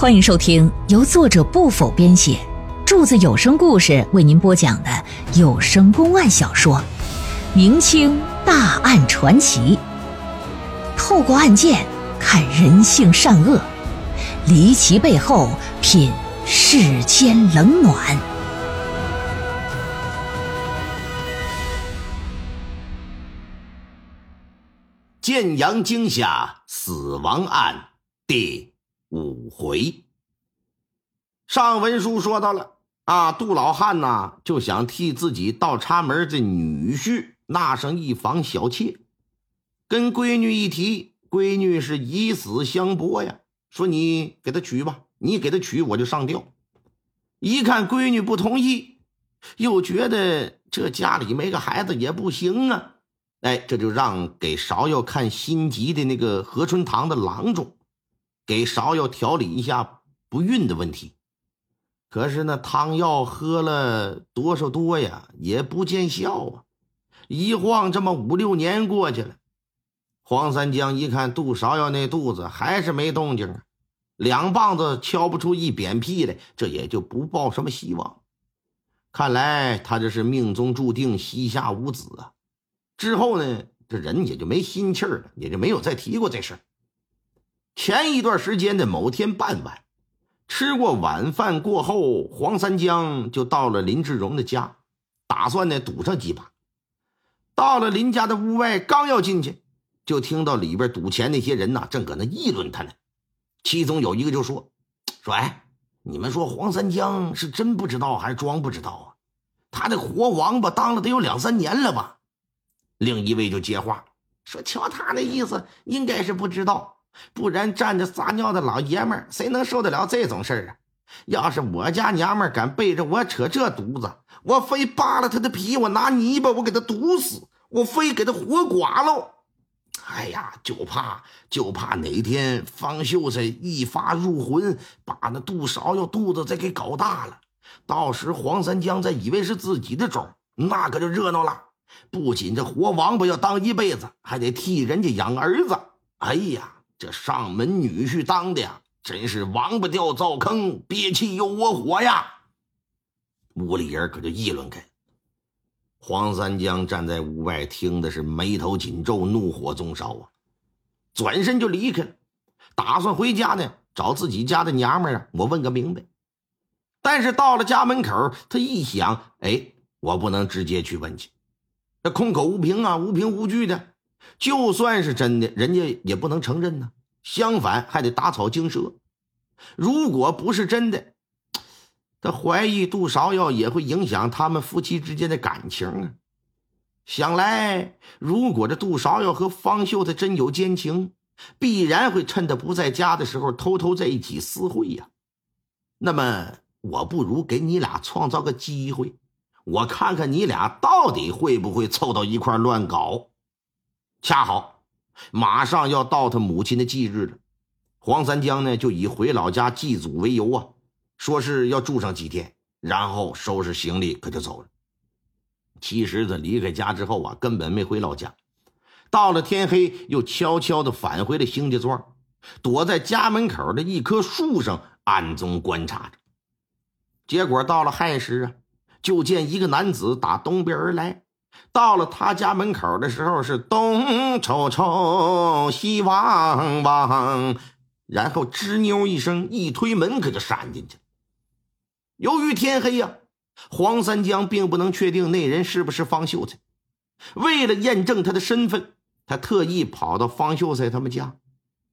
欢迎收听由作者不否编写，柱子有声故事为您播讲的有声公案小说《明清大案传奇》，透过案件看人性善恶，离奇背后品世间冷暖。建阳惊吓死亡案第。五回，上文书说到了啊，杜老汉呐就想替自己倒插门的女婿纳上一房小妾，跟闺女一提，闺女是以死相搏呀，说你给他娶吧，你给他娶我就上吊。一看闺女不同意，又觉得这家里没个孩子也不行啊，哎，这就让给芍药看心急的那个何春堂的郎中。给芍药调理一下不孕的问题，可是那汤药喝了多少多呀，也不见效啊！一晃这么五六年过去了，黄三江一看杜芍药那肚子还是没动静啊，两棒子敲不出一扁屁来，这也就不抱什么希望。看来他这是命中注定膝下无子啊！之后呢，这人也就没心气儿了，也就没有再提过这事儿。前一段时间的某天傍晚，吃过晚饭过后，黄三江就到了林志荣的家，打算呢赌上几把。到了林家的屋外，刚要进去，就听到里边赌钱那些人呐，正搁那议论他呢。其中有一个就说：“说哎，你们说黄三江是真不知道还是装不知道啊？他这活王八当了得有两三年了吧？”另一位就接话说：“瞧他那意思，应该是不知道。”不然站着撒尿的老爷们儿，谁能受得了这种事儿啊？要是我家娘们儿敢背着我扯这犊子，我非扒了他的皮，我拿泥巴我给他堵死，我非给他活剐喽！哎呀，就怕就怕哪天方秀才一发入魂，把那杜芍药肚子再给搞大了，到时黄三江再以为是自己的种，那可就热闹了。不仅这活王八要当一辈子，还得替人家养儿子。哎呀！这上门女婿当的呀，真是王八掉灶坑，憋气又窝火呀！屋里人可就议论开了。黄三江站在屋外，听的是眉头紧皱，怒火中烧啊！转身就离开了，打算回家呢，找自己家的娘们啊，我问个明白。但是到了家门口，他一想，哎，我不能直接去问去，那空口无凭啊，无凭无据的。就算是真的，人家也不能承认呢。相反，还得打草惊蛇。如果不是真的，他怀疑杜芍药也会影响他们夫妻之间的感情啊。想来，如果这杜芍药和方秀才真有奸情，必然会趁他不在家的时候偷偷在一起私会呀。那么，我不如给你俩创造个机会，我看看你俩到底会不会凑到一块乱搞。恰好，马上要到他母亲的忌日了。黄三江呢，就以回老家祭祖为由啊，说是要住上几天，然后收拾行李可就走了。其实他离开家之后啊，根本没回老家。到了天黑，又悄悄的返回了邢家庄，躲在家门口的一棵树上暗中观察着。结果到了亥时啊，就见一个男子打东边而来。到了他家门口的时候，是东瞅瞅，西望望，然后吱扭一声，一推门，可就闪进去了。由于天黑呀，黄三江并不能确定那人是不是方秀才。为了验证他的身份，他特意跑到方秀才他们家，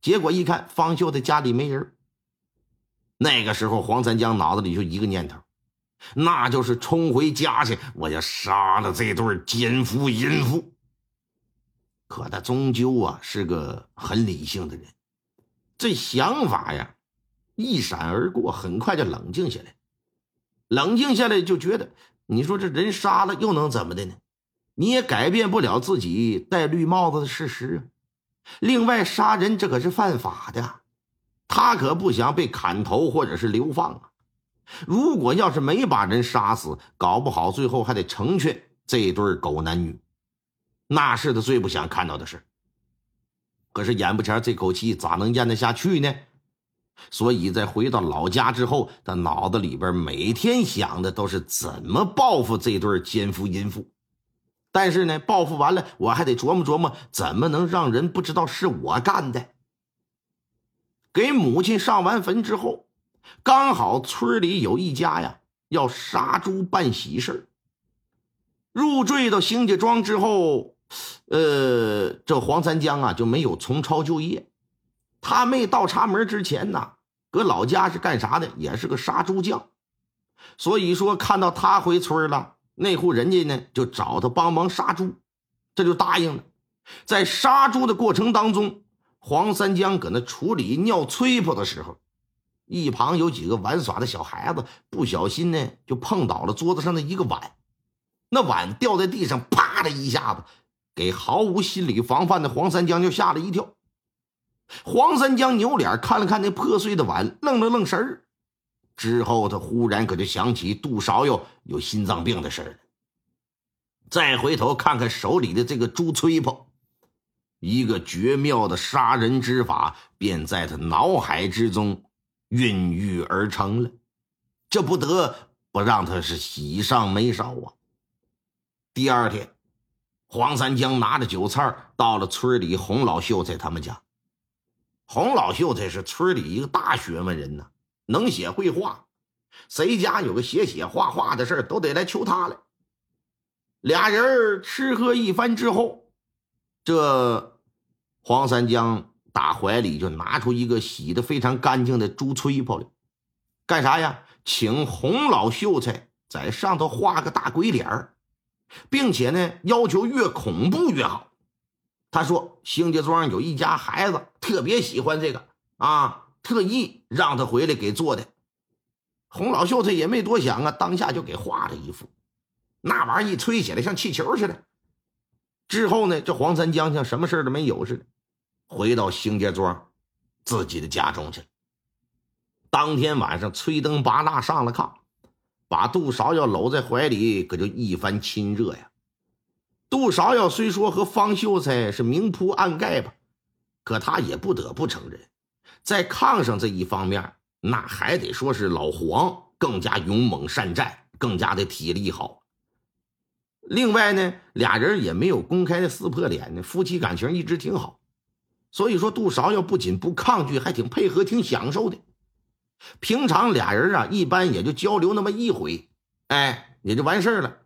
结果一看，方秀才家里没人。那个时候，黄三江脑子里就一个念头。那就是冲回家去，我要杀了这对奸夫淫妇。可他终究啊是个很理性的人，这想法呀一闪而过，很快就冷静下来。冷静下来就觉得，你说这人杀了又能怎么的呢？你也改变不了自己戴绿帽子的事实啊。另外，杀人这可是犯法的，他可不想被砍头或者是流放啊。如果要是没把人杀死，搞不好最后还得成全这对狗男女，那是他最不想看到的事。可是眼不前这口气咋能咽得下去呢？所以在回到老家之后，他脑子里边每天想的都是怎么报复这对奸夫淫妇。但是呢，报复完了，我还得琢磨琢磨怎么能让人不知道是我干的。给母亲上完坟之后，刚好村里有一家呀要杀猪办喜事入赘到邢家庄之后，呃，这黄三江啊就没有从朝就业。他没倒插门之前呢，搁老家是干啥的？也是个杀猪匠。所以说，看到他回村了。那户人家呢，就找他帮忙杀猪，这就答应了。在杀猪的过程当中，黄三江搁那处理尿吹泡的时候，一旁有几个玩耍的小孩子不小心呢，就碰倒了桌子上的一个碗，那碗掉在地上，啪的一下子，给毫无心理防范的黄三江就吓了一跳。黄三江扭脸看了看那破碎的碗，愣了愣神儿。之后，他忽然可就想起杜芍药有心脏病的事儿再回头看看手里的这个猪吹泡，一个绝妙的杀人之法便在他脑海之中孕育而成了。这不得不让他是喜上眉梢啊！第二天，黄三江拿着酒菜到了村里洪老秀才他们家。洪老秀才是村里一个大学问人呢。能写会画，谁家有个写写画画的事都得来求他来。俩人吃喝一番之后，这黄三江打怀里就拿出一个洗的非常干净的猪吹泡来，干啥呀？请洪老秀才在上头画个大鬼脸并且呢，要求越恐怖越好。他说：“兴家庄有一家孩子特别喜欢这个啊。”特意让他回来给做的，洪老秀才也没多想啊，当下就给画了一幅。那玩意一吹起来像气球似的。之后呢，这黄三江像什么事都没有似的，回到邢家庄自己的家中去了。当天晚上，吹灯拔蜡上了炕，把杜芍药搂在怀里，可就一番亲热呀。杜芍药虽说和方秀才是明铺暗盖吧，可他也不得不承认。在炕上这一方面，那还得说是老黄更加勇猛善战，更加的体力好。另外呢，俩人也没有公开的撕破脸呢，夫妻感情一直挺好。所以说，杜芍药不仅不抗拒，还挺配合，挺享受的。平常俩人啊，一般也就交流那么一回，哎，也就完事了。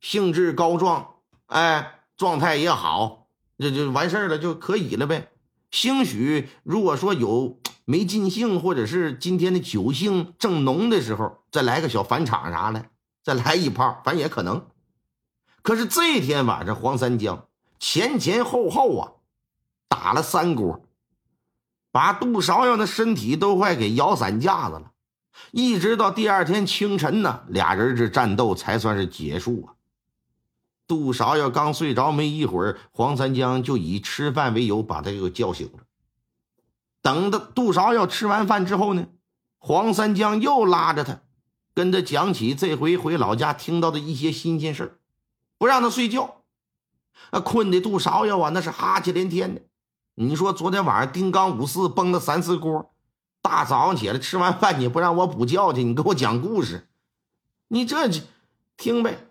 兴致高壮，哎，状态也好，这就完事了，就可以了呗。兴许如果说有没尽兴，或者是今天的酒兴正浓的时候，再来个小返场啥的，再来一炮，反正也可能。可是这天晚上，黄三江前前后后啊，打了三锅，把杜芍药的身体都快给摇散架子了。一直到第二天清晨呢，俩人这战斗才算是结束啊。杜芍药刚睡着没一会儿，黄三江就以吃饭为由把他又叫醒了。等到杜芍药吃完饭之后呢，黄三江又拉着他，跟他讲起这回回老家听到的一些新鲜事不让他睡觉。那困的杜芍药啊，那是哈气连天的。你说昨天晚上丁刚五四崩了三次锅，大早上起来吃完饭你不让我补觉去，你给我讲故事，你这听呗。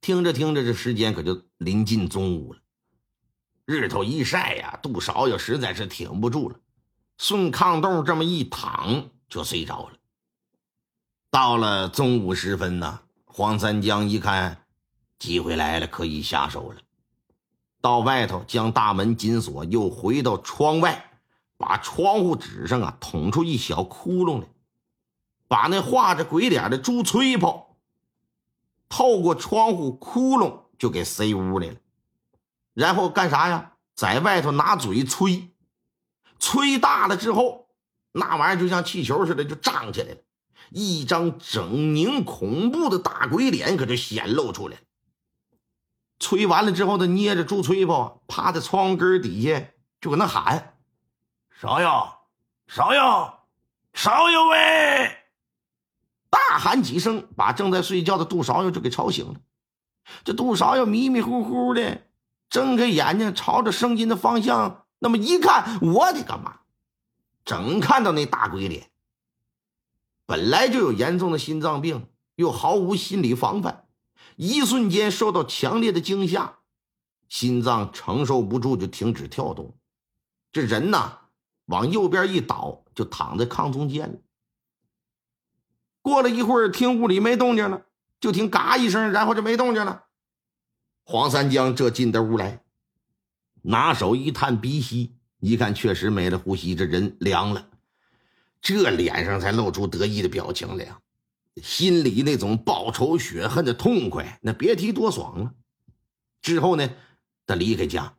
听着听着，这时间可就临近中午了。日头一晒呀，杜芍药实在是挺不住了，顺炕洞这么一躺就睡着了。到了中午时分呢，黄三江一看机会来了，可以下手了。到外头将大门紧锁，又回到窗外，把窗户纸上啊捅出一小窟窿来，把那画着鬼脸的猪吹泡。透过窗户窟窿就给塞屋里了，然后干啥呀？在外头拿嘴吹，吹大了之后，那玩意儿就像气球似的就胀起来了，一张狰狞恐怖的大鬼脸可就显露出来了。吹完了之后，他捏着猪吹泡，趴在窗户根底下就搁那喊：“芍药，芍药，芍药喂！”大喊几声，把正在睡觉的杜芍药就给吵醒了。这杜芍药迷迷糊糊的睁开眼睛，朝着声音的方向那么一看，我的个妈！整看到那大鬼脸。本来就有严重的心脏病，又毫无心理防范，一瞬间受到强烈的惊吓，心脏承受不住就停止跳动，这人呐往右边一倒，就躺在炕中间了。过了一会儿，听屋里没动静了，就听嘎一声，然后就没动静了。黄三江这进的屋来，拿手一探鼻息，一看确实没了呼吸，这人凉了。这脸上才露出得意的表情来呀，心里那种报仇雪恨的痛快，那别提多爽了。之后呢，他离开家，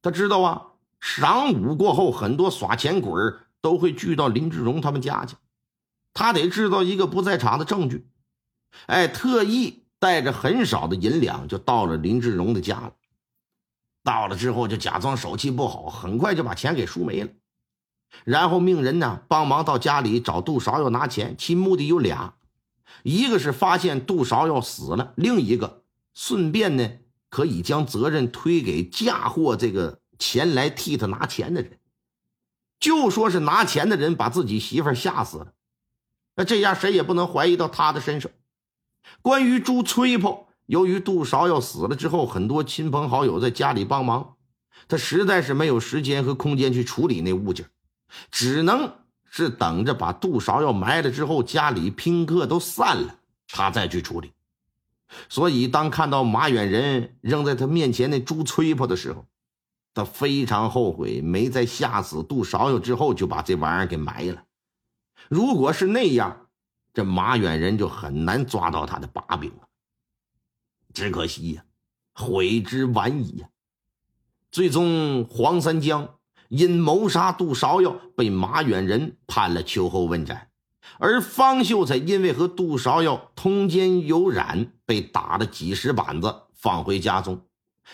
他知道啊，晌午过后，很多耍钱鬼都会聚到林志荣他们家去，他得制造一个不在场的证据。哎，特意带着很少的银两就到了林志荣的家了。到了之后，就假装手气不好，很快就把钱给输没了。然后命人呢帮忙到家里找杜少要拿钱，其目的有俩，一个是发现杜芍药死了，另一个顺便呢可以将责任推给嫁祸这个前来替他拿钱的人。就说是拿钱的人把自己媳妇吓死了，那这样谁也不能怀疑到他的身上。关于朱崔婆，由于杜芍药死了之后，很多亲朋好友在家里帮忙，他实在是没有时间和空间去处理那物件。只能是等着把杜芍药埋了之后，家里宾客都散了，他再去处理。所以，当看到马远仁扔在他面前那猪吹破的时候，他非常后悔没在吓死杜芍药之后就把这玩意儿给埋了。如果是那样，这马远仁就很难抓到他的把柄了。只可惜呀，悔之晚矣呀！最终，黄三江。因谋杀杜芍药，被马远仁判了秋后问斩；而方秀才因为和杜芍药通奸有染，被打了几十板子，放回家中，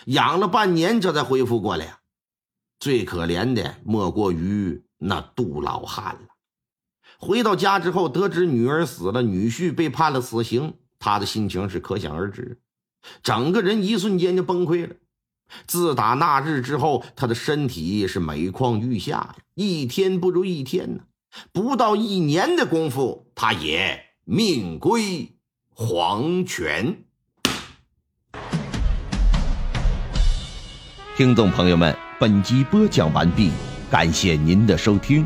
养了半年，这才恢复过来呀。最可怜的莫过于那杜老汉了。回到家之后，得知女儿死了，女婿被判了死刑，他的心情是可想而知，整个人一瞬间就崩溃了。自打那日之后，他的身体是每况愈下，一天不如一天呢。不到一年的功夫，他也命归黄泉。听众朋友们，本集播讲完毕，感谢您的收听。